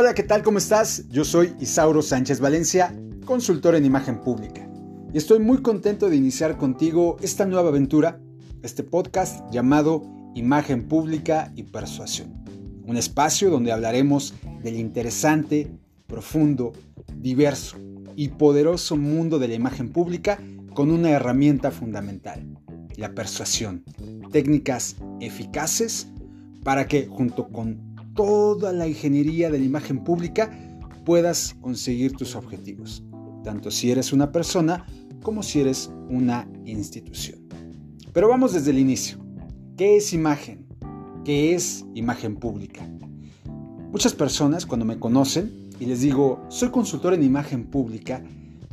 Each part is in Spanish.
Hola, ¿qué tal? ¿Cómo estás? Yo soy Isauro Sánchez Valencia, consultor en imagen pública. Y estoy muy contento de iniciar contigo esta nueva aventura, este podcast llamado Imagen Pública y Persuasión. Un espacio donde hablaremos del interesante, profundo, diverso y poderoso mundo de la imagen pública con una herramienta fundamental, la persuasión. Técnicas eficaces para que junto con toda la ingeniería de la imagen pública puedas conseguir tus objetivos, tanto si eres una persona como si eres una institución. Pero vamos desde el inicio. ¿Qué es imagen? ¿Qué es imagen pública? Muchas personas cuando me conocen y les digo, soy consultor en imagen pública,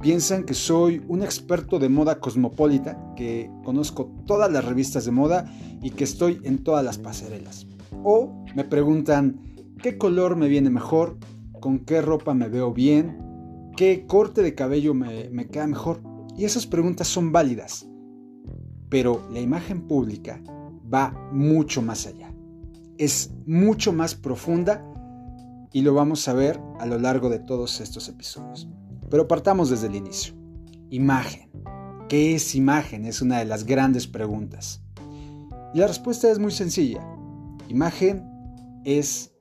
piensan que soy un experto de moda cosmopolita, que conozco todas las revistas de moda y que estoy en todas las pasarelas. O me preguntan qué color me viene mejor, con qué ropa me veo bien, qué corte de cabello me, me queda mejor. Y esas preguntas son válidas. Pero la imagen pública va mucho más allá. Es mucho más profunda y lo vamos a ver a lo largo de todos estos episodios. Pero partamos desde el inicio. Imagen. ¿Qué es imagen? Es una de las grandes preguntas. Y la respuesta es muy sencilla. Imagen es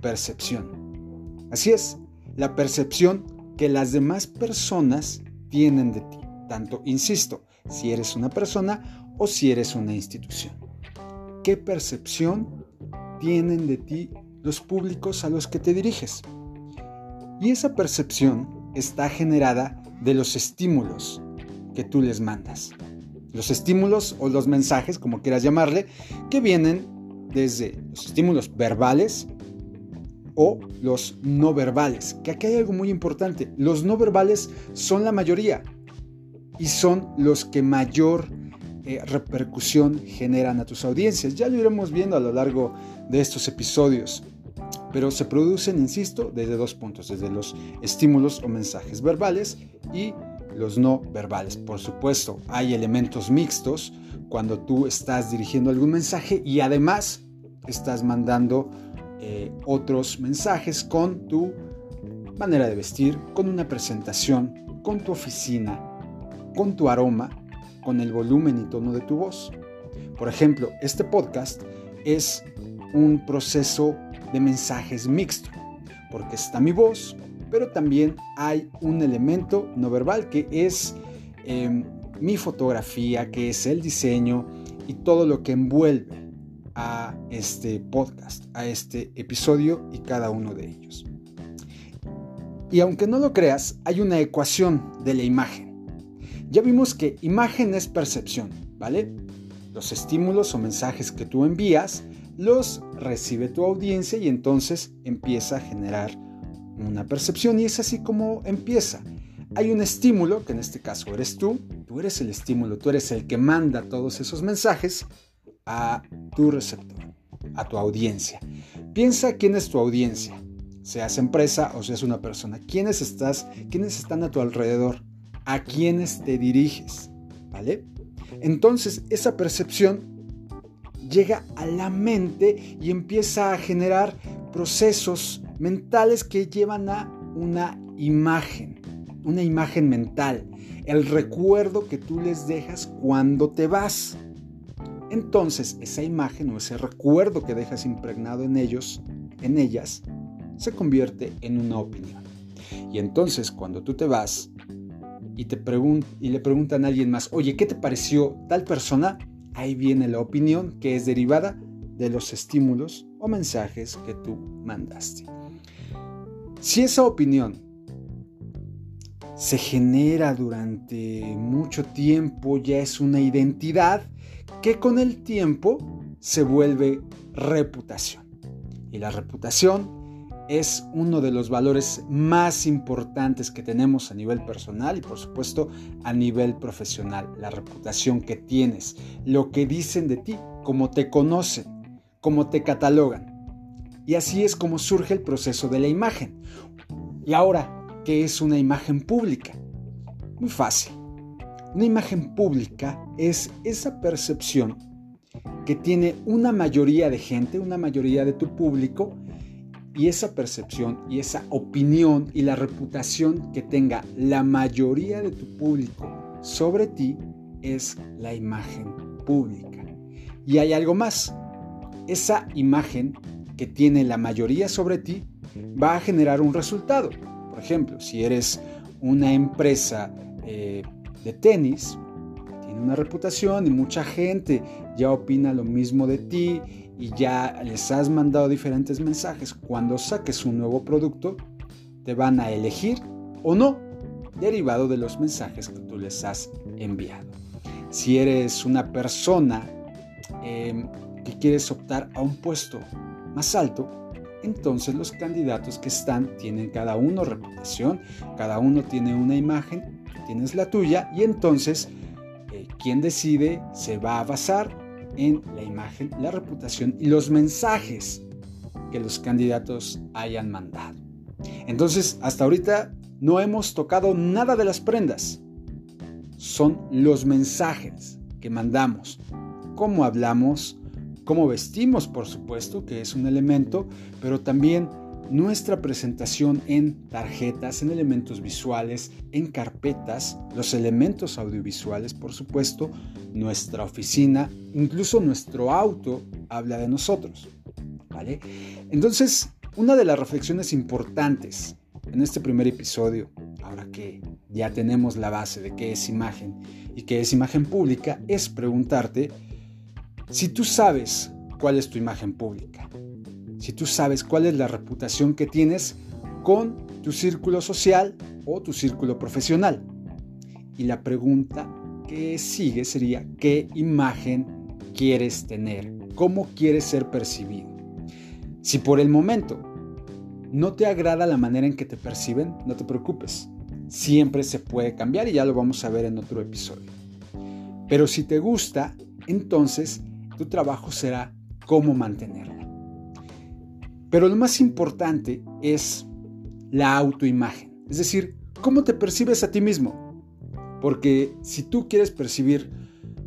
percepción. Así es, la percepción que las demás personas tienen de ti. Tanto, insisto, si eres una persona o si eres una institución. ¿Qué percepción tienen de ti los públicos a los que te diriges? Y esa percepción está generada de los estímulos que tú les mandas. Los estímulos o los mensajes, como quieras llamarle, que vienen desde los estímulos verbales o los no verbales. Que aquí hay algo muy importante. Los no verbales son la mayoría y son los que mayor eh, repercusión generan a tus audiencias. Ya lo iremos viendo a lo largo de estos episodios. Pero se producen, insisto, desde dos puntos, desde los estímulos o mensajes verbales y los no verbales. Por supuesto, hay elementos mixtos cuando tú estás dirigiendo algún mensaje y además estás mandando eh, otros mensajes con tu manera de vestir, con una presentación, con tu oficina, con tu aroma, con el volumen y tono de tu voz. Por ejemplo, este podcast es un proceso de mensajes mixto, porque está mi voz, pero también hay un elemento no verbal que es em, mi fotografía, que es el diseño y todo lo que envuelve a este podcast, a este episodio y cada uno de ellos. Y aunque no lo creas, hay una ecuación de la imagen. Ya vimos que imagen es percepción, ¿vale? Los estímulos o mensajes que tú envías los recibe tu audiencia y entonces empieza a generar una percepción y es así como empieza. Hay un estímulo, que en este caso eres tú, tú eres el estímulo, tú eres el que manda todos esos mensajes a tu receptor, a tu audiencia. Piensa quién es tu audiencia, seas empresa o seas una persona. ¿Quiénes estás? ¿Quiénes están a tu alrededor? ¿A quiénes te diriges? ¿Vale? Entonces, esa percepción llega a la mente y empieza a generar procesos mentales que llevan a una imagen, una imagen mental, el recuerdo que tú les dejas cuando te vas. Entonces, esa imagen o ese recuerdo que dejas impregnado en ellos, en ellas, se convierte en una opinión. Y entonces, cuando tú te vas y, te y le preguntan a alguien más, oye, ¿qué te pareció tal persona? Ahí viene la opinión que es derivada de los estímulos o mensajes que tú mandaste. Si esa opinión se genera durante mucho tiempo, ya es una identidad que con el tiempo se vuelve reputación. Y la reputación es uno de los valores más importantes que tenemos a nivel personal y por supuesto a nivel profesional. La reputación que tienes, lo que dicen de ti, cómo te conocen, cómo te catalogan. Y así es como surge el proceso de la imagen. Y ahora, ¿qué es una imagen pública? Muy fácil. Una imagen pública es esa percepción que tiene una mayoría de gente, una mayoría de tu público, y esa percepción y esa opinión y la reputación que tenga la mayoría de tu público sobre ti es la imagen pública. Y hay algo más. Esa imagen que tiene la mayoría sobre ti va a generar un resultado. Por ejemplo, si eres una empresa eh, de tenis, tiene una reputación y mucha gente ya opina lo mismo de ti y ya les has mandado diferentes mensajes, cuando saques un nuevo producto, te van a elegir o no, derivado de los mensajes que tú les has enviado. Si eres una persona em, que quieres optar a un puesto más alto, entonces los candidatos que están tienen cada uno reputación, cada uno tiene una imagen, tienes la tuya y entonces eh, quien decide se va a basar en la imagen, la reputación y los mensajes que los candidatos hayan mandado. Entonces, hasta ahorita no hemos tocado nada de las prendas. Son los mensajes que mandamos, cómo hablamos, cómo vestimos, por supuesto, que es un elemento, pero también nuestra presentación en tarjetas, en elementos visuales, en carpetas, los elementos audiovisuales, por supuesto, nuestra oficina, incluso nuestro auto habla de nosotros. ¿Vale? Entonces, una de las reflexiones importantes en este primer episodio, ahora que ya tenemos la base de qué es imagen y qué es imagen pública, es preguntarte si tú sabes cuál es tu imagen pública si tú sabes cuál es la reputación que tienes con tu círculo social o tu círculo profesional. Y la pregunta que sigue sería, ¿qué imagen quieres tener? ¿Cómo quieres ser percibido? Si por el momento no te agrada la manera en que te perciben, no te preocupes. Siempre se puede cambiar y ya lo vamos a ver en otro episodio. Pero si te gusta, entonces tu trabajo será cómo mantenerla. Pero lo más importante es la autoimagen, es decir, cómo te percibes a ti mismo. Porque si tú quieres percibir,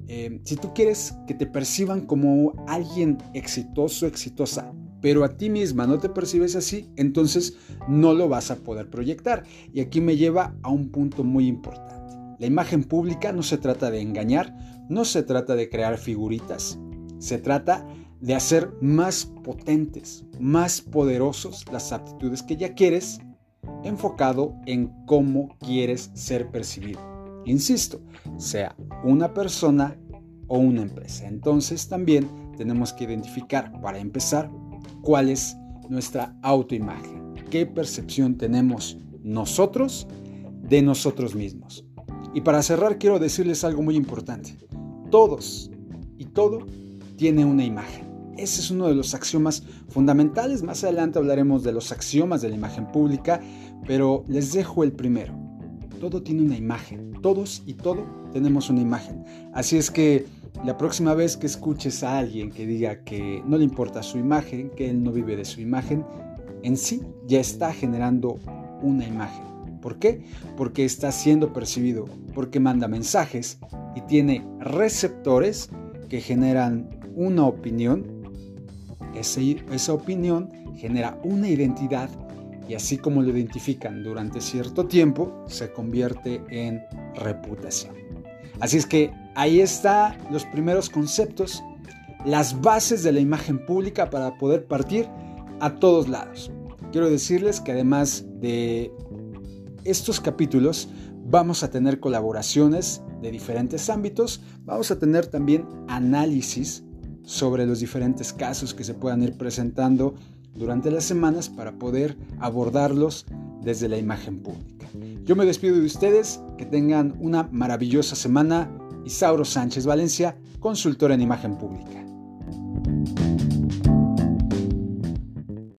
eh, si tú quieres que te perciban como alguien exitoso, exitosa, pero a ti misma no te percibes así, entonces no lo vas a poder proyectar. Y aquí me lleva a un punto muy importante. La imagen pública no se trata de engañar, no se trata de crear figuritas, se trata de hacer más potentes, más poderosos las aptitudes que ya quieres, enfocado en cómo quieres ser percibido. Insisto, sea una persona o una empresa. Entonces también tenemos que identificar, para empezar, cuál es nuestra autoimagen, qué percepción tenemos nosotros de nosotros mismos. Y para cerrar quiero decirles algo muy importante. Todos y todo tiene una imagen. Ese es uno de los axiomas fundamentales. Más adelante hablaremos de los axiomas de la imagen pública, pero les dejo el primero. Todo tiene una imagen. Todos y todo tenemos una imagen. Así es que la próxima vez que escuches a alguien que diga que no le importa su imagen, que él no vive de su imagen, en sí ya está generando una imagen. ¿Por qué? Porque está siendo percibido, porque manda mensajes y tiene receptores que generan una opinión esa opinión genera una identidad y así como lo identifican durante cierto tiempo, se convierte en reputación. Así es que ahí están los primeros conceptos, las bases de la imagen pública para poder partir a todos lados. Quiero decirles que además de estos capítulos, vamos a tener colaboraciones de diferentes ámbitos, vamos a tener también análisis sobre los diferentes casos que se puedan ir presentando durante las semanas para poder abordarlos desde la imagen pública. Yo me despido de ustedes, que tengan una maravillosa semana. Isauro Sánchez Valencia, consultor en imagen pública.